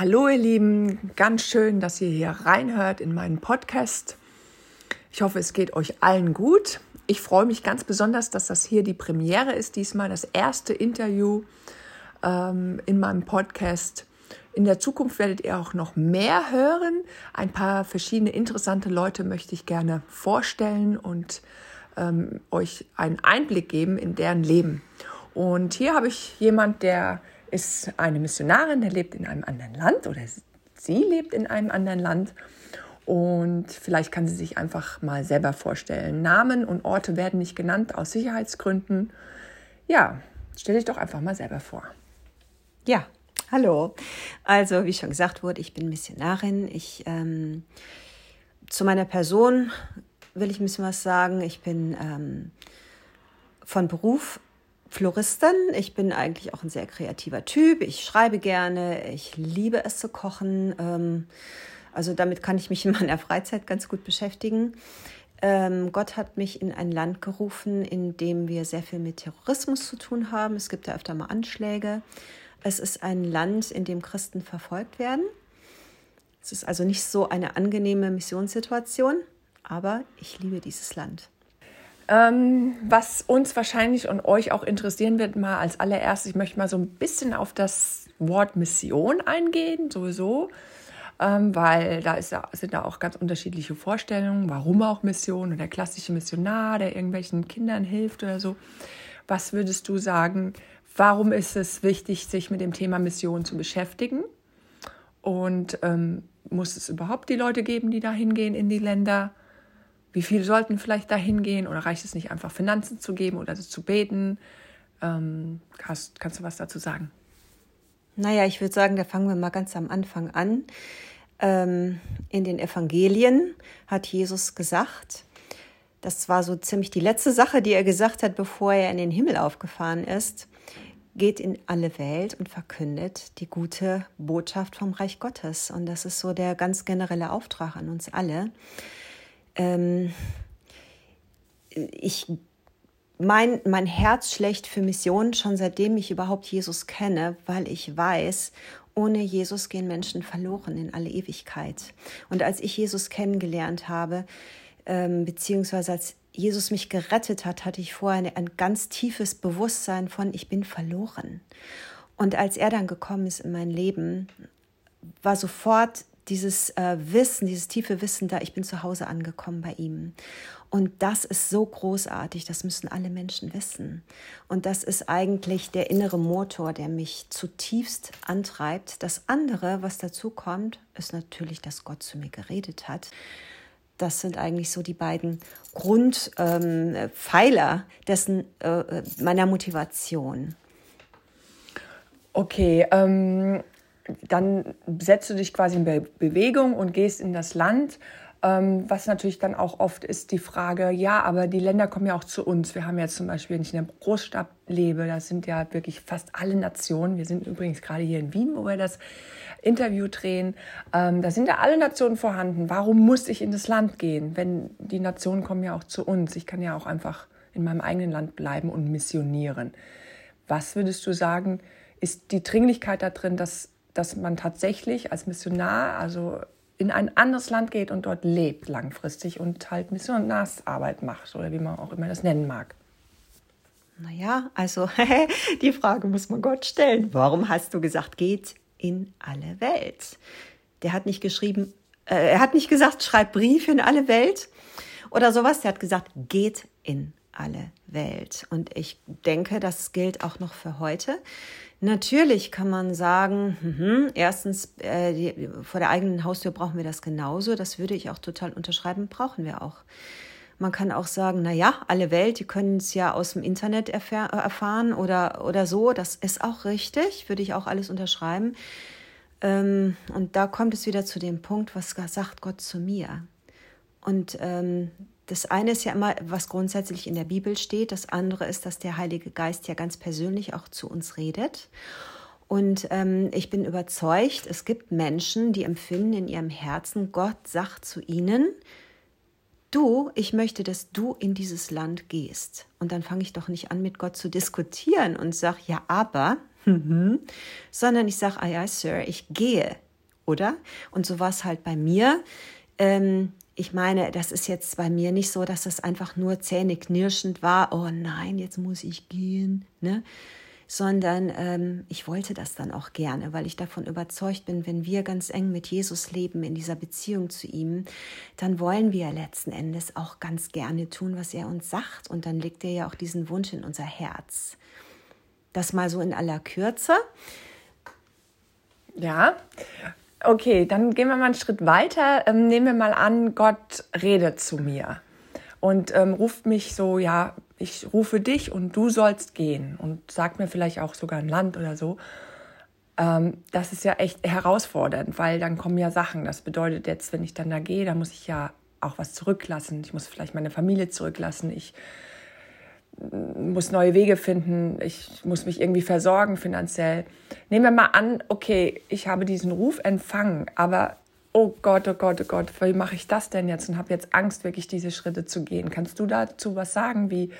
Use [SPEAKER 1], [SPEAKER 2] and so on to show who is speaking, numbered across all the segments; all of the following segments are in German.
[SPEAKER 1] Hallo ihr Lieben, ganz schön, dass ihr hier reinhört in meinen Podcast. Ich hoffe, es geht euch allen gut. Ich freue mich ganz besonders, dass das hier die Premiere ist, diesmal das erste Interview ähm, in meinem Podcast. In der Zukunft werdet ihr auch noch mehr hören. Ein paar verschiedene interessante Leute möchte ich gerne vorstellen und ähm, euch einen Einblick geben in deren Leben. Und hier habe ich jemand, der ist eine Missionarin, der lebt in einem anderen Land oder sie lebt in einem anderen Land. Und vielleicht kann sie sich einfach mal selber vorstellen. Namen und Orte werden nicht genannt aus Sicherheitsgründen. Ja, stell dich doch einfach mal selber vor.
[SPEAKER 2] Ja, hallo. Also, wie schon gesagt wurde, ich bin Missionarin. Ich ähm, zu meiner Person will ich ein bisschen was sagen. Ich bin ähm, von Beruf Floristin. Ich bin eigentlich auch ein sehr kreativer Typ. Ich schreibe gerne. Ich liebe es zu kochen. Ähm, also damit kann ich mich in meiner Freizeit ganz gut beschäftigen. Ähm, Gott hat mich in ein Land gerufen, in dem wir sehr viel mit Terrorismus zu tun haben. Es gibt da öfter mal Anschläge. Es ist ein Land, in dem Christen verfolgt werden. Es ist also nicht so eine angenehme Missionssituation, aber ich liebe dieses Land.
[SPEAKER 1] Ähm, was uns wahrscheinlich und euch auch interessieren wird, mal als allererstes, ich möchte mal so ein bisschen auf das Wort Mission eingehen, sowieso, ähm, weil da ist, sind da auch ganz unterschiedliche Vorstellungen, warum auch Mission und der klassische Missionar, der irgendwelchen Kindern hilft oder so. Was würdest du sagen, warum ist es wichtig, sich mit dem Thema Mission zu beschäftigen? Und ähm, muss es überhaupt die Leute geben, die da hingehen in die Länder? Wie viele sollten vielleicht dahin gehen oder reicht es nicht einfach Finanzen zu geben oder zu beten? Ähm, hast, kannst du was dazu sagen?
[SPEAKER 2] Naja, ich würde sagen, da fangen wir mal ganz am Anfang an. Ähm, in den Evangelien hat Jesus gesagt, das war so ziemlich die letzte Sache, die er gesagt hat, bevor er in den Himmel aufgefahren ist. Geht in alle Welt und verkündet die gute Botschaft vom Reich Gottes. Und das ist so der ganz generelle Auftrag an uns alle ähm, ich mein, mein Herz schlägt für Missionen schon seitdem ich überhaupt Jesus kenne, weil ich weiß, ohne Jesus gehen Menschen verloren in alle Ewigkeit. Und als ich Jesus kennengelernt habe, ähm, beziehungsweise als Jesus mich gerettet hat, hatte ich vorher ein, ein ganz tiefes Bewusstsein von, ich bin verloren. Und als er dann gekommen ist in mein Leben, war sofort dieses äh, Wissen, dieses tiefe Wissen da, ich bin zu Hause angekommen bei ihm. Und das ist so großartig, das müssen alle Menschen wissen. Und das ist eigentlich der innere Motor, der mich zutiefst antreibt. Das andere, was dazu kommt, ist natürlich, dass Gott zu mir geredet hat. Das sind eigentlich so die beiden Grundpfeiler ähm, dessen äh, meiner Motivation.
[SPEAKER 1] Okay, ähm, dann setzt du dich quasi in Be Bewegung und gehst in das Land. Ähm, was natürlich dann auch oft ist die Frage, ja, aber die Länder kommen ja auch zu uns. Wir haben jetzt zum Beispiel, wenn ich in der Großstadt lebe, da sind ja wirklich fast alle Nationen. Wir sind übrigens gerade hier in Wien, wo wir das Interview drehen. Ähm, da sind ja alle Nationen vorhanden. Warum muss ich in das Land gehen, wenn die Nationen kommen ja auch zu uns? Ich kann ja auch einfach in meinem eigenen Land bleiben und missionieren. Was würdest du sagen, ist die Dringlichkeit da drin, dass dass man tatsächlich als Missionar, also in ein anderes Land geht und dort lebt langfristig und halt Missionarsarbeit macht oder wie man auch immer das nennen mag.
[SPEAKER 2] Naja, also die Frage muss man Gott stellen. Warum hast du gesagt, geht in alle Welt? Der hat nicht geschrieben, äh, er hat nicht gesagt, schreib Briefe in alle Welt oder sowas. Der hat gesagt, geht in alle Welt. Und ich denke, das gilt auch noch für heute. Natürlich kann man sagen, mh, erstens, äh, die, vor der eigenen Haustür brauchen wir das genauso. Das würde ich auch total unterschreiben, brauchen wir auch. Man kann auch sagen, na ja, alle Welt, die können es ja aus dem Internet erfahr erfahren oder, oder so. Das ist auch richtig, würde ich auch alles unterschreiben. Ähm, und da kommt es wieder zu dem Punkt, was sagt Gott zu mir? Und ähm, das eine ist ja immer, was grundsätzlich in der Bibel steht. Das andere ist, dass der Heilige Geist ja ganz persönlich auch zu uns redet. Und ähm, ich bin überzeugt, es gibt Menschen, die empfinden in ihrem Herzen, Gott sagt zu ihnen, du, ich möchte, dass du in dieses Land gehst. Und dann fange ich doch nicht an, mit Gott zu diskutieren und sage, ja, aber, sondern ich sage, ah ja, Sir, ich gehe oder? Und so war es halt bei mir. Ähm, ich meine, das ist jetzt bei mir nicht so, dass das einfach nur zähneknirschend war, oh nein, jetzt muss ich gehen, ne? sondern ähm, ich wollte das dann auch gerne, weil ich davon überzeugt bin, wenn wir ganz eng mit Jesus leben, in dieser Beziehung zu ihm, dann wollen wir letzten Endes auch ganz gerne tun, was er uns sagt. Und dann legt er ja auch diesen Wunsch in unser Herz. Das mal so in aller Kürze.
[SPEAKER 1] Ja, okay, dann gehen wir mal einen Schritt weiter. Ähm, nehmen wir mal an, Gott redet zu mir und ähm, ruft mich so, ja, ich rufe dich und du sollst gehen und sagt mir vielleicht auch sogar ein Land oder so. Ähm, das ist ja echt herausfordernd, weil dann kommen ja Sachen. Das bedeutet jetzt, wenn ich dann da gehe, dann muss ich ja auch was zurücklassen. Ich muss vielleicht meine Familie zurücklassen. Ich muss neue Wege finden. Ich muss mich irgendwie versorgen finanziell. Nehmen wir mal an, okay, ich habe diesen Ruf empfangen, aber oh Gott, oh Gott, oh Gott, wie mache ich das denn jetzt und habe jetzt Angst, wirklich diese Schritte zu gehen. Kannst du dazu was sagen, wie,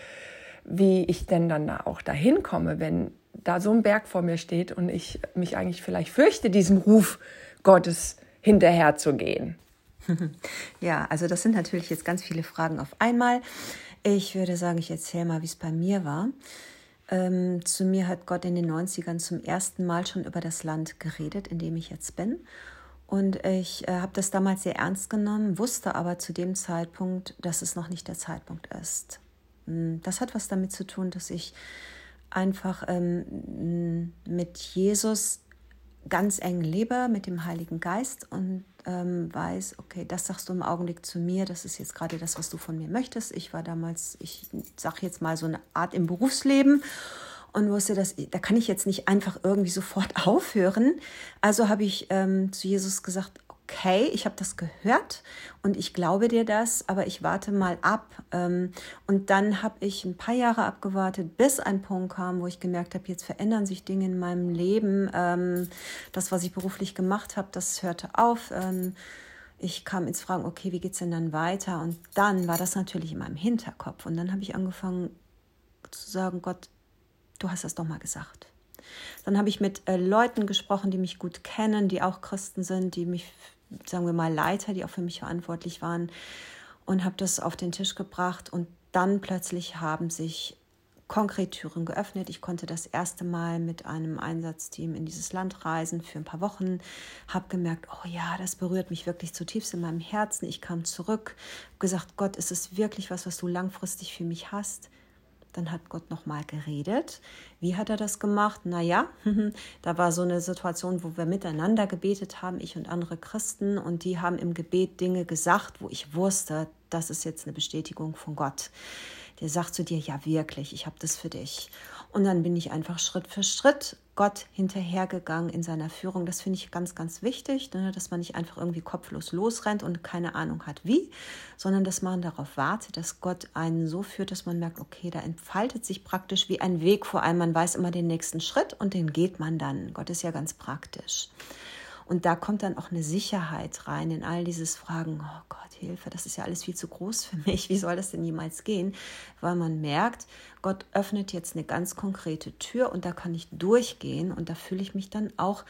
[SPEAKER 1] wie ich denn dann da auch dahin komme, wenn da so ein Berg vor mir steht und ich mich eigentlich vielleicht fürchte, diesem Ruf Gottes hinterher zu gehen?
[SPEAKER 2] Ja, also das sind natürlich jetzt ganz viele Fragen auf einmal. Ich würde sagen, ich erzähle mal, wie es bei mir war. Ähm, zu mir hat Gott in den 90ern zum ersten Mal schon über das Land geredet, in dem ich jetzt bin. Und ich äh, habe das damals sehr ernst genommen, wusste aber zu dem Zeitpunkt, dass es noch nicht der Zeitpunkt ist. Hm, das hat was damit zu tun, dass ich einfach ähm, mit Jesus ganz eng lebe, mit dem Heiligen Geist und ähm, weiß, okay, das sagst du im Augenblick zu mir, das ist jetzt gerade das, was du von mir möchtest. Ich war damals, ich sage jetzt mal so eine Art im Berufsleben und wusste, dass da kann ich jetzt nicht einfach irgendwie sofort aufhören. Also habe ich ähm, zu Jesus gesagt, okay, ich habe das gehört und ich glaube dir das, aber ich warte mal ab. Ähm, und dann habe ich ein paar Jahre abgewartet, bis ein Punkt kam, wo ich gemerkt habe, jetzt verändern sich Dinge in meinem Leben. Ähm, das, was ich beruflich gemacht habe, das hörte auf. Ähm, ich kam ins Fragen, okay, wie geht es denn dann weiter? Und dann war das natürlich in meinem Hinterkopf. Und dann habe ich angefangen zu sagen, Gott, du hast das doch mal gesagt. Dann habe ich mit äh, Leuten gesprochen, die mich gut kennen, die auch Christen sind, die mich, sagen wir mal, Leiter, die auch für mich verantwortlich waren und habe das auf den Tisch gebracht und dann plötzlich haben sich konkret Türen geöffnet. Ich konnte das erste Mal mit einem Einsatzteam in dieses Land reisen für ein paar Wochen, habe gemerkt, oh ja, das berührt mich wirklich zutiefst in meinem Herzen. Ich kam zurück, gesagt, Gott, ist es wirklich was, was du langfristig für mich hast? Dann hat Gott nochmal geredet. Wie hat er das gemacht? Naja, da war so eine Situation, wo wir miteinander gebetet haben, ich und andere Christen, und die haben im Gebet Dinge gesagt, wo ich wusste, das ist jetzt eine Bestätigung von Gott. Der sagt zu dir, ja wirklich, ich habe das für dich. Und dann bin ich einfach Schritt für Schritt Gott hinterhergegangen in seiner Führung. Das finde ich ganz, ganz wichtig, ne? dass man nicht einfach irgendwie kopflos losrennt und keine Ahnung hat wie, sondern dass man darauf wartet, dass Gott einen so führt, dass man merkt, okay, da entfaltet sich praktisch wie ein Weg vor allem. Man weiß immer den nächsten Schritt und den geht man dann. Gott ist ja ganz praktisch. Und da kommt dann auch eine Sicherheit rein in all dieses Fragen, oh Gott, Hilfe, das ist ja alles viel zu groß für mich, wie soll das denn jemals gehen? Weil man merkt, Gott öffnet jetzt eine ganz konkrete Tür und da kann ich durchgehen und da fühle ich mich dann auch,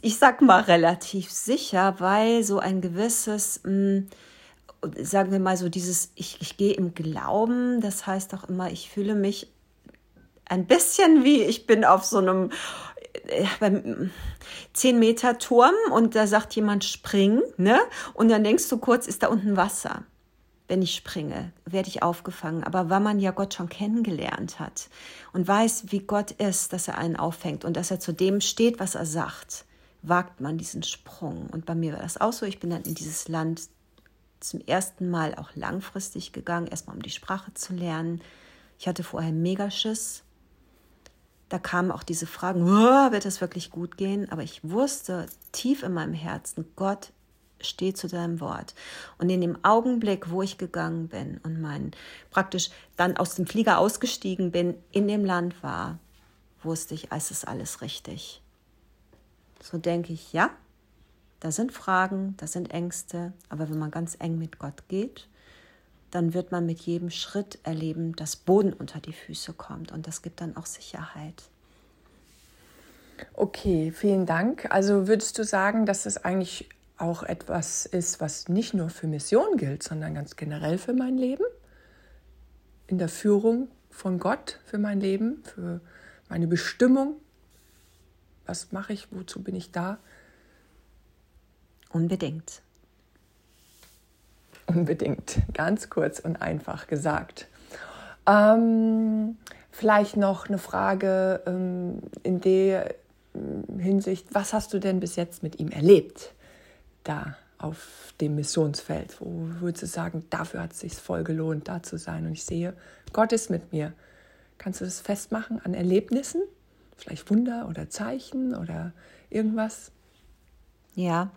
[SPEAKER 2] ich sag mal, relativ sicher, weil so ein gewisses, mh, hm, sagen wir mal so dieses, ich, ich gehe im Glauben, das heißt auch immer, ich fühle mich ein bisschen wie ich bin auf so einem äh, beim 10 Meter Turm und da sagt jemand spring, ne? Und dann denkst du kurz, ist da unten Wasser? Wenn ich springe, werde ich aufgefangen. Aber weil man ja Gott schon kennengelernt hat und weiß, wie Gott ist, dass er einen auffängt und dass er zu dem steht, was er sagt, wagt man diesen Sprung. Und bei mir war das auch so. Ich bin dann in dieses Land zum ersten Mal auch langfristig gegangen, erstmal um die Sprache zu lernen. Ich hatte vorher Megaschiss da kamen auch diese Fragen, wird das wirklich gut gehen? Aber ich wusste tief in meinem Herzen, Gott steht zu deinem Wort. Und in dem Augenblick, wo ich gegangen bin und mein praktisch dann aus dem Flieger ausgestiegen bin, in dem Land war, wusste ich, es ist alles richtig. So denke ich, ja, da sind Fragen, da sind Ängste, aber wenn man ganz eng mit Gott geht, dann wird man mit jedem Schritt erleben, dass Boden unter die Füße kommt und das gibt dann auch Sicherheit.
[SPEAKER 1] Okay, vielen Dank. Also würdest du sagen, dass es eigentlich auch etwas ist, was nicht nur für Mission gilt, sondern ganz generell für mein Leben? In der Führung von Gott für mein Leben, für meine Bestimmung? Was mache ich? Wozu bin ich da?
[SPEAKER 2] Unbedingt.
[SPEAKER 1] Unbedingt, ganz kurz und einfach gesagt. Ähm, vielleicht noch eine Frage ähm, in der ähm, Hinsicht, was hast du denn bis jetzt mit ihm erlebt, da auf dem Missionsfeld? Wo würdest du sagen, dafür hat es sich voll gelohnt, da zu sein? Und ich sehe, Gott ist mit mir. Kannst du das festmachen an Erlebnissen? Vielleicht Wunder oder Zeichen oder irgendwas?
[SPEAKER 2] Ja,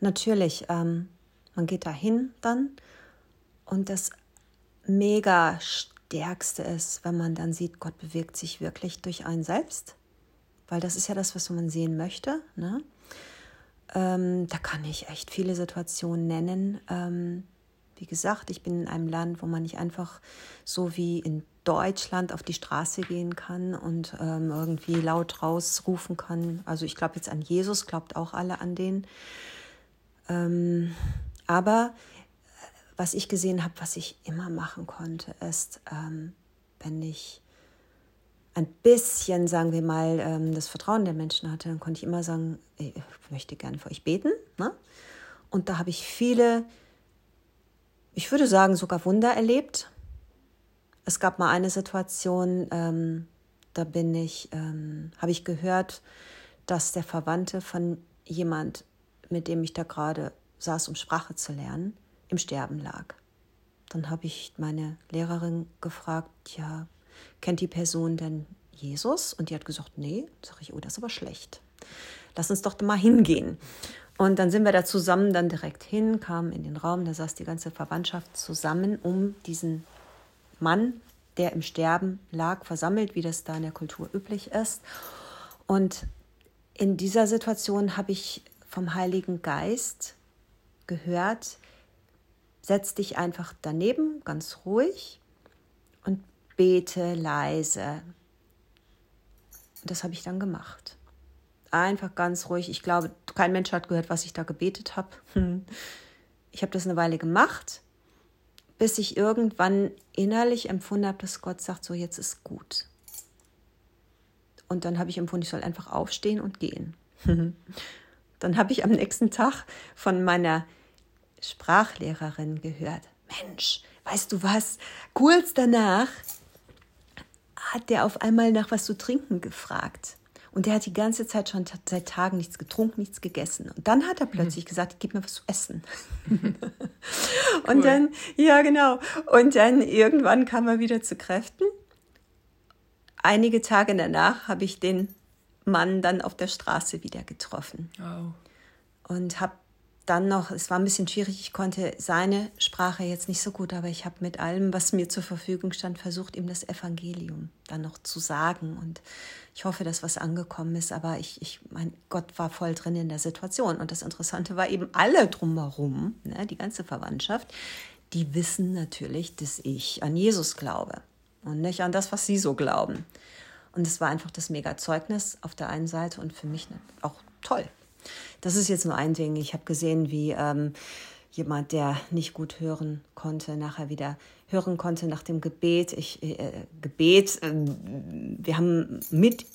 [SPEAKER 2] natürlich. Ähm, man geht dahin dann und das mega stärkste ist, wenn man dann sieht, Gott bewegt sich wirklich durch einen selbst, weil das ist ja das, was man sehen möchte. Ne? Ähm, da kann ich echt viele Situationen nennen. Ähm, wie gesagt, ich bin in einem Land, wo man nicht einfach so wie in Deutschland auf die Straße gehen kann und ähm, irgendwie laut rausrufen kann. Also ich glaube jetzt an Jesus, glaubt auch alle an den. Ähm, aber äh, was ich gesehen habe, was ich immer machen konnte, ist, ähm, wenn ich ein bisschen, sagen wir mal, ähm, das Vertrauen der Menschen hatte, dann konnte ich immer sagen, ich möchte gerne für euch beten. Ne? Und da habe ich viele, ich würde sagen, sogar Wunder erlebt. Es gab mal eine Situation, ähm, da bin ich, ähm, habe ich gehört, dass der Verwandte von jemand, mit dem ich da gerade saß, um Sprache zu lernen, im Sterben lag. Dann habe ich meine Lehrerin gefragt, ja, kennt die Person denn Jesus? Und die hat gesagt, nee. Sag ich, oh, das ist aber schlecht. Lass uns doch mal hingehen. Und dann sind wir da zusammen dann direkt hin, kamen in den Raum, da saß die ganze Verwandtschaft zusammen um diesen Mann, der im Sterben lag, versammelt, wie das da in der Kultur üblich ist. Und in dieser Situation habe ich vom Heiligen Geist gehört, setz dich einfach daneben, ganz ruhig und bete leise. Und das habe ich dann gemacht. Einfach ganz ruhig. Ich glaube, kein Mensch hat gehört, was ich da gebetet habe. Ich habe das eine Weile gemacht, bis ich irgendwann innerlich empfunden habe, dass Gott sagt, so jetzt ist gut. Und dann habe ich empfunden, ich soll einfach aufstehen und gehen. Dann habe ich am nächsten Tag von meiner Sprachlehrerin gehört. Mensch, weißt du was? Kurz danach hat der auf einmal nach was zu trinken gefragt. Und der hat die ganze Zeit schon seit Tagen nichts getrunken, nichts gegessen. Und dann hat er plötzlich mhm. gesagt, gib mir was zu essen. und dann, ja genau. Und dann irgendwann kam er wieder zu Kräften. Einige Tage danach habe ich den Mann dann auf der Straße wieder getroffen. Oh. Und habe dann noch, es war ein bisschen schwierig, ich konnte seine Sprache jetzt nicht so gut, aber ich habe mit allem, was mir zur Verfügung stand, versucht, ihm das Evangelium dann noch zu sagen. Und ich hoffe, dass was angekommen ist, aber ich, ich mein Gott war voll drin in der Situation. Und das Interessante war eben alle drumherum, ne, die ganze Verwandtschaft, die wissen natürlich, dass ich an Jesus glaube und nicht an das, was sie so glauben. Und es war einfach das Mega-Zeugnis auf der einen Seite und für mich auch toll. Das ist jetzt nur ein Ding. Ich habe gesehen, wie ähm, jemand, der nicht gut hören konnte, nachher wieder hören konnte nach dem Gebet. Ich, äh, Gebet, äh, wir haben mit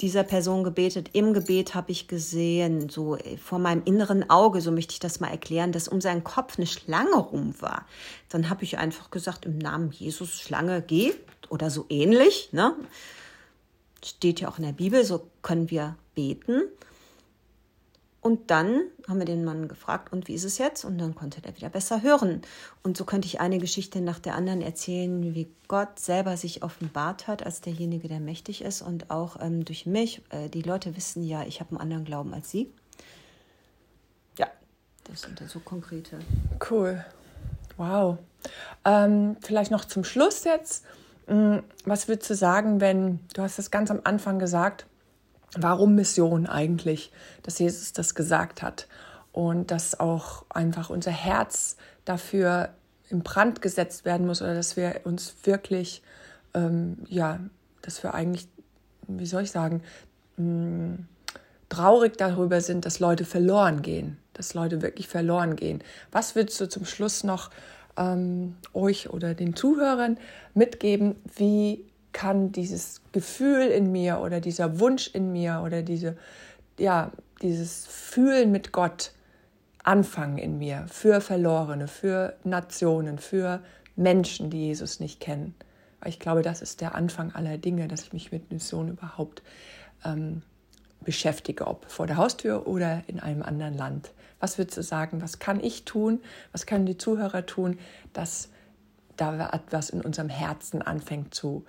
[SPEAKER 2] dieser Person gebetet. Im Gebet habe ich gesehen, so äh, vor meinem inneren Auge, so möchte ich das mal erklären, dass um seinen Kopf eine Schlange rum war. Dann habe ich einfach gesagt, im Namen Jesus, Schlange, geh oder so ähnlich. Ne? Steht ja auch in der Bibel, so können wir beten. Und dann haben wir den Mann gefragt, und wie ist es jetzt? Und dann konnte er wieder besser hören. Und so könnte ich eine Geschichte nach der anderen erzählen, wie Gott selber sich offenbart hat als derjenige, der mächtig ist und auch ähm, durch mich. Äh, die Leute wissen ja, ich habe einen anderen Glauben als sie. Ja, das sind dann so konkrete.
[SPEAKER 1] Cool. Wow. Ähm, vielleicht noch zum Schluss jetzt. Mm, was würdest du sagen, wenn, du hast es ganz am Anfang gesagt, warum Mission eigentlich, dass Jesus das gesagt hat und dass auch einfach unser Herz dafür in Brand gesetzt werden muss oder dass wir uns wirklich, ähm, ja, dass wir eigentlich, wie soll ich sagen, mh, traurig darüber sind, dass Leute verloren gehen, dass Leute wirklich verloren gehen. Was würdest du zum Schluss noch ähm, euch oder den Zuhörern mitgeben? Wie kann dieses Gefühl in mir oder dieser Wunsch in mir oder diese, ja, dieses Fühlen mit Gott anfangen in mir für Verlorene, für Nationen, für Menschen, die Jesus nicht kennen? Ich glaube, das ist der Anfang aller Dinge, dass ich mich mit Mission überhaupt ähm, beschäftige, ob vor der Haustür oder in einem anderen Land. Was würdest du sagen, was kann ich tun, was können die Zuhörer tun, dass da etwas in unserem Herzen anfängt zu,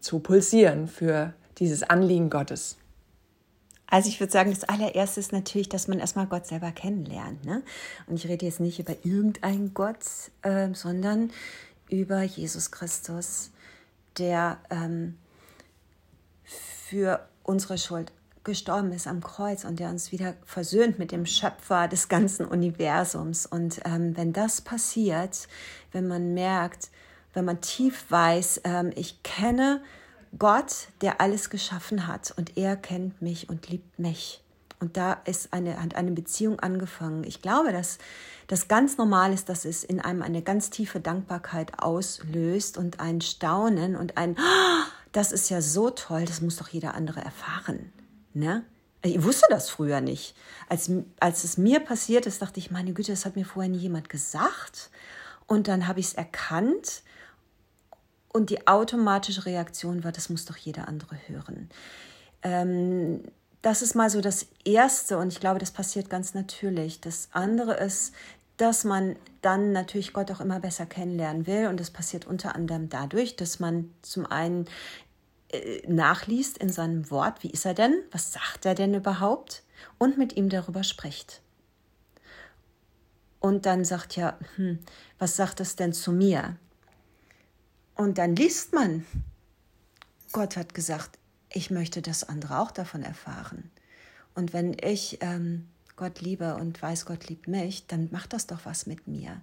[SPEAKER 1] zu pulsieren für dieses Anliegen Gottes?
[SPEAKER 2] Also ich würde sagen, das allererste ist natürlich, dass man erstmal Gott selber kennenlernt. Ne? Und ich rede jetzt nicht über irgendeinen Gott, äh, sondern über Jesus Christus, der ähm, für unsere Schuld gestorben ist am Kreuz und der uns wieder versöhnt mit dem Schöpfer des ganzen Universums. Und ähm, wenn das passiert, wenn man merkt, wenn man tief weiß, ähm, ich kenne Gott, der alles geschaffen hat und er kennt mich und liebt mich. Und da ist eine, hat eine Beziehung angefangen. Ich glaube, dass das ganz normal ist, dass es in einem eine ganz tiefe Dankbarkeit auslöst und ein Staunen und ein, oh, das ist ja so toll, das muss doch jeder andere erfahren. Ne? Ich wusste das früher nicht. Als, als es mir passiert ist, dachte ich, meine Güte, das hat mir vorher nie jemand gesagt. Und dann habe ich es erkannt. Und die automatische Reaktion war, das muss doch jeder andere hören. Ähm, das ist mal so das Erste und ich glaube, das passiert ganz natürlich. Das andere ist, dass man dann natürlich Gott auch immer besser kennenlernen will und das passiert unter anderem dadurch, dass man zum einen äh, nachliest in seinem Wort, wie ist er denn, was sagt er denn überhaupt und mit ihm darüber spricht. Und dann sagt ja, hm, was sagt es denn zu mir? Und dann liest man, Gott hat gesagt, ich möchte, dass andere auch davon erfahren. Und wenn ich ähm, Gott liebe und weiß, Gott liebt mich, dann macht das doch was mit mir.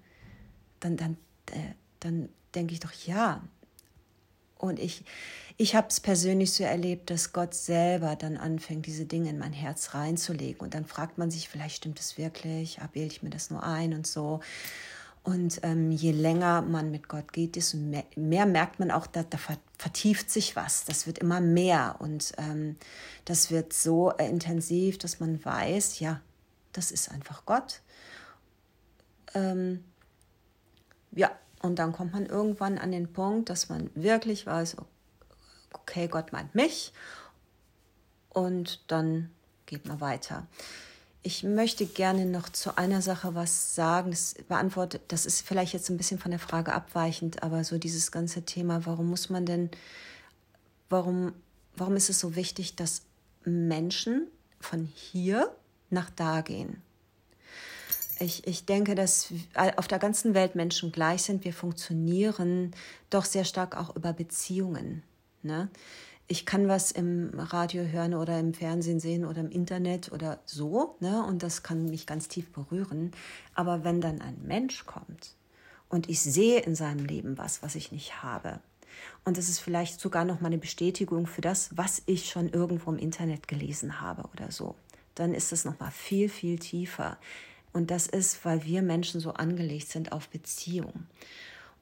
[SPEAKER 2] Dann, dann, äh, dann denke ich doch, ja, und ich, ich habe es persönlich so erlebt, dass Gott selber dann anfängt, diese Dinge in mein Herz reinzulegen. Und dann fragt man sich, vielleicht stimmt es wirklich, abwähle ich mir das nur ein und so. Und ähm, je länger man mit Gott geht, desto mehr, mehr merkt man auch, da, da, vertieft sich was. Das wird immer mehr und ähm, das wird so äh, intensiv, dass man weiß, ja, das ist einfach Gott. Ähm, ja, und dann kommt man irgendwann an den Punkt, dass man wirklich weiß, okay, Gott meint mich. Und dann geht man weiter. Ich möchte gerne noch zu einer Sache was sagen. Das beantwortet, das ist vielleicht jetzt ein bisschen von der Frage abweichend, aber so dieses ganze Thema, warum muss man denn, warum, warum ist es so wichtig, dass Menschen von hier nach da gehen? Ich, ich denke, dass auf der ganzen Welt Menschen gleich sind. Wir funktionieren doch sehr stark auch über Beziehungen. Ne? Ich kann was im Radio hören oder im Fernsehen sehen oder im Internet oder so, ne? und das kann mich ganz tief berühren. Aber wenn dann ein Mensch kommt und ich sehe in seinem Leben was, was ich nicht habe, und es ist vielleicht sogar noch mal eine Bestätigung für das, was ich schon irgendwo im Internet gelesen habe oder so, dann ist es noch mal viel viel tiefer. Und das ist, weil wir Menschen so angelegt sind auf Beziehung.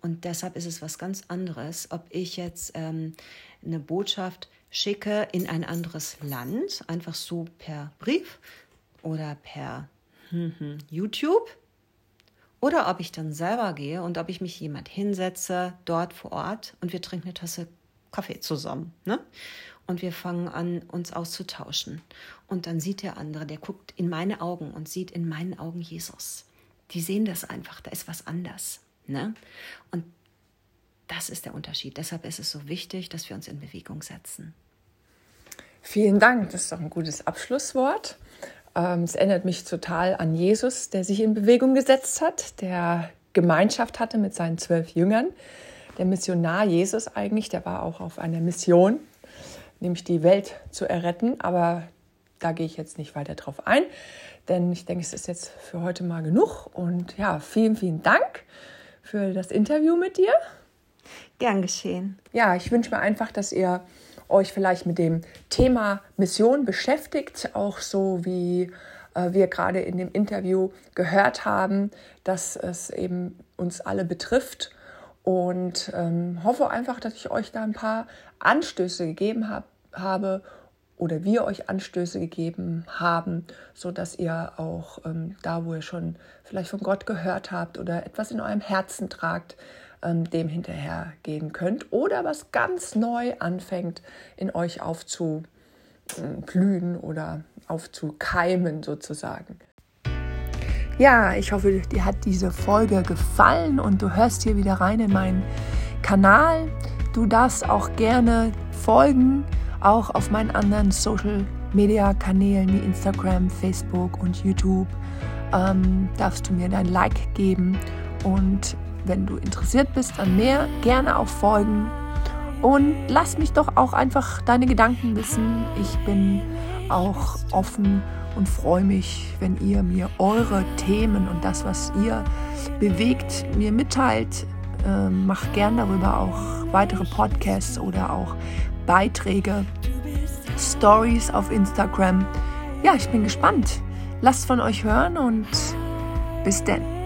[SPEAKER 2] Und deshalb ist es was ganz anderes, ob ich jetzt ähm, eine Botschaft schicke in ein anderes Land, einfach so per Brief oder per hm, YouTube, oder ob ich dann selber gehe und ob ich mich jemand hinsetze dort vor Ort und wir trinken eine Tasse Kaffee zusammen. Ne? Und wir fangen an, uns auszutauschen. Und dann sieht der andere, der guckt in meine Augen und sieht in meinen Augen Jesus. Die sehen das einfach, da ist was anders. Ne? Und das ist der Unterschied. Deshalb ist es so wichtig, dass wir uns in Bewegung setzen.
[SPEAKER 1] Vielen Dank, das ist doch ein gutes Abschlusswort. Ähm, es erinnert mich total an Jesus, der sich in Bewegung gesetzt hat, der Gemeinschaft hatte mit seinen zwölf Jüngern. Der Missionar Jesus eigentlich, der war auch auf einer Mission nämlich die Welt zu erretten. Aber da gehe ich jetzt nicht weiter drauf ein, denn ich denke, es ist jetzt für heute mal genug. Und ja, vielen, vielen Dank für das Interview mit dir.
[SPEAKER 2] Gern geschehen.
[SPEAKER 1] Ja, ich wünsche mir einfach, dass ihr euch vielleicht mit dem Thema Mission beschäftigt, auch so wie äh, wir gerade in dem Interview gehört haben, dass es eben uns alle betrifft. Und ähm, hoffe einfach, dass ich euch da ein paar Anstöße gegeben hab, habe oder wir euch Anstöße gegeben haben, so dass ihr auch ähm, da, wo ihr schon vielleicht von Gott gehört habt oder etwas in eurem Herzen tragt, ähm, dem hinterhergehen könnt oder was ganz neu anfängt in euch aufzublühen oder aufzukeimen sozusagen. Ja, ich hoffe, dir hat diese Folge gefallen und du hörst hier wieder rein in meinen Kanal. Du darfst auch gerne folgen auch auf meinen anderen Social Media Kanälen wie Instagram, Facebook und YouTube ähm, darfst du mir dein Like geben und wenn du interessiert bist an mehr, gerne auch folgen und lass mich doch auch einfach deine Gedanken wissen. Ich bin auch offen und freue mich, wenn ihr mir eure Themen und das, was ihr bewegt, mir mitteilt. Ähm, macht gern darüber auch weitere Podcasts oder auch Beiträge, Stories auf Instagram. Ja, ich bin gespannt. Lasst von euch hören und bis denn.